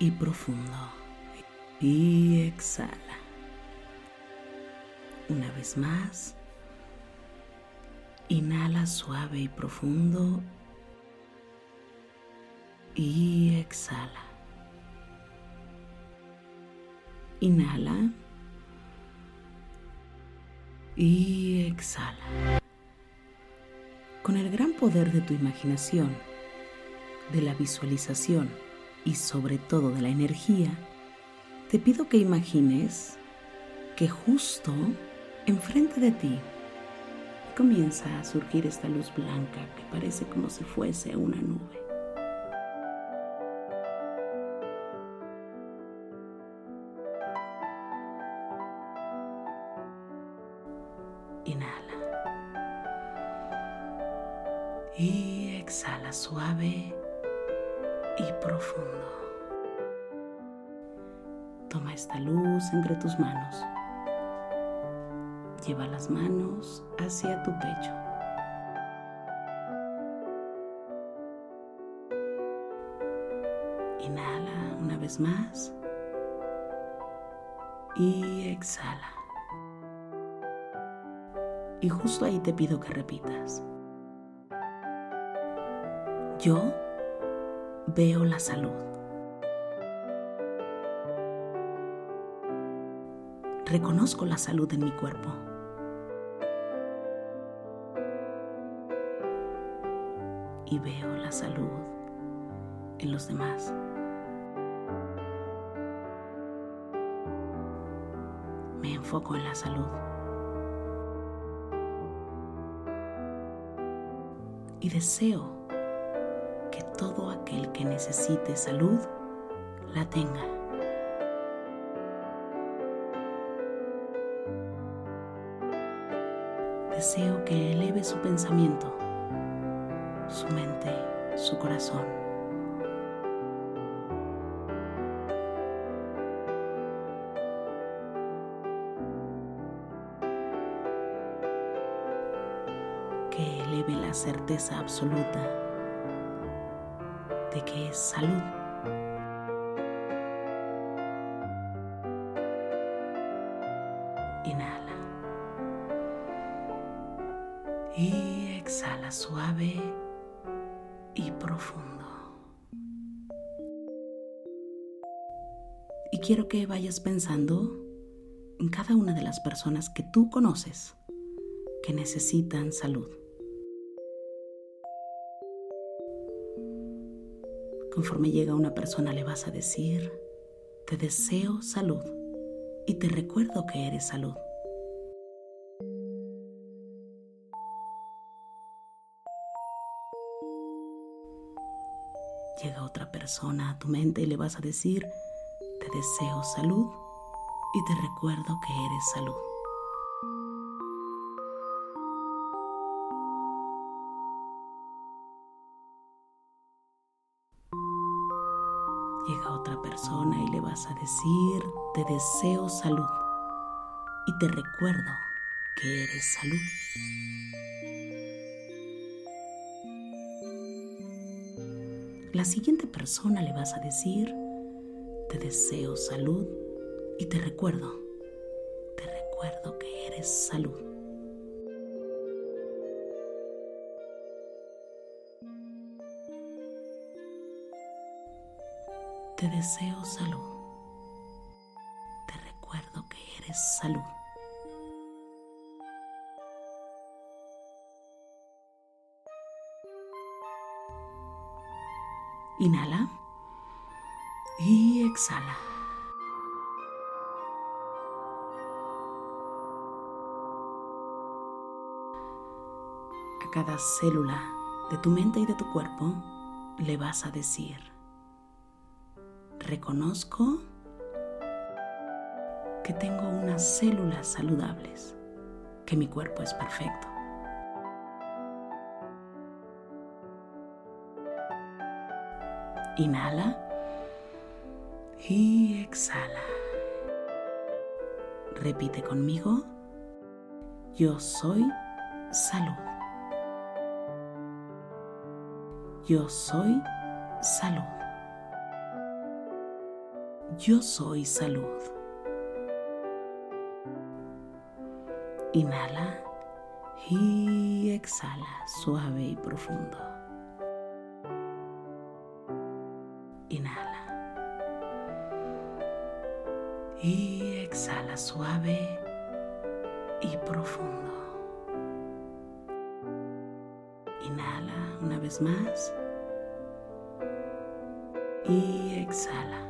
y profundo. Y exhala. Una vez más. Inhala suave y profundo. Y exhala. Inhala. Y exhala. Con el gran poder de tu imaginación, de la visualización, y sobre todo de la energía, te pido que imagines que justo enfrente de ti comienza a surgir esta luz blanca que parece como si fuese una nube. Y profundo. Toma esta luz entre tus manos. Lleva las manos hacia tu pecho. Inhala una vez más y exhala. Y justo ahí te pido que repitas. Yo veo la salud. Reconozco la salud en mi cuerpo. Y veo la salud en los demás. Me enfoco en la salud. Y deseo todo aquel que necesite salud la tenga. Deseo que eleve su pensamiento, su mente, su corazón. Que eleve la certeza absoluta de que es salud. Inhala. Y exhala suave y profundo. Y quiero que vayas pensando en cada una de las personas que tú conoces que necesitan salud. Conforme llega una persona le vas a decir, te deseo salud y te recuerdo que eres salud. Llega otra persona a tu mente y le vas a decir, te deseo salud y te recuerdo que eres salud. Llega otra persona y le vas a decir, te deseo salud y te recuerdo que eres salud. La siguiente persona le vas a decir, te deseo salud y te recuerdo, te recuerdo que eres salud. Te deseo salud. Te recuerdo que eres salud. Inhala y exhala. A cada célula de tu mente y de tu cuerpo le vas a decir, reconozco que tengo unas células saludables, que mi cuerpo es perfecto. Inhala y exhala. Repite conmigo, yo soy salud. Yo soy salud. Yo soy salud. Inhala y exhala suave y profundo. Inhala. Y exhala suave y profundo. Inhala una vez más. Y exhala.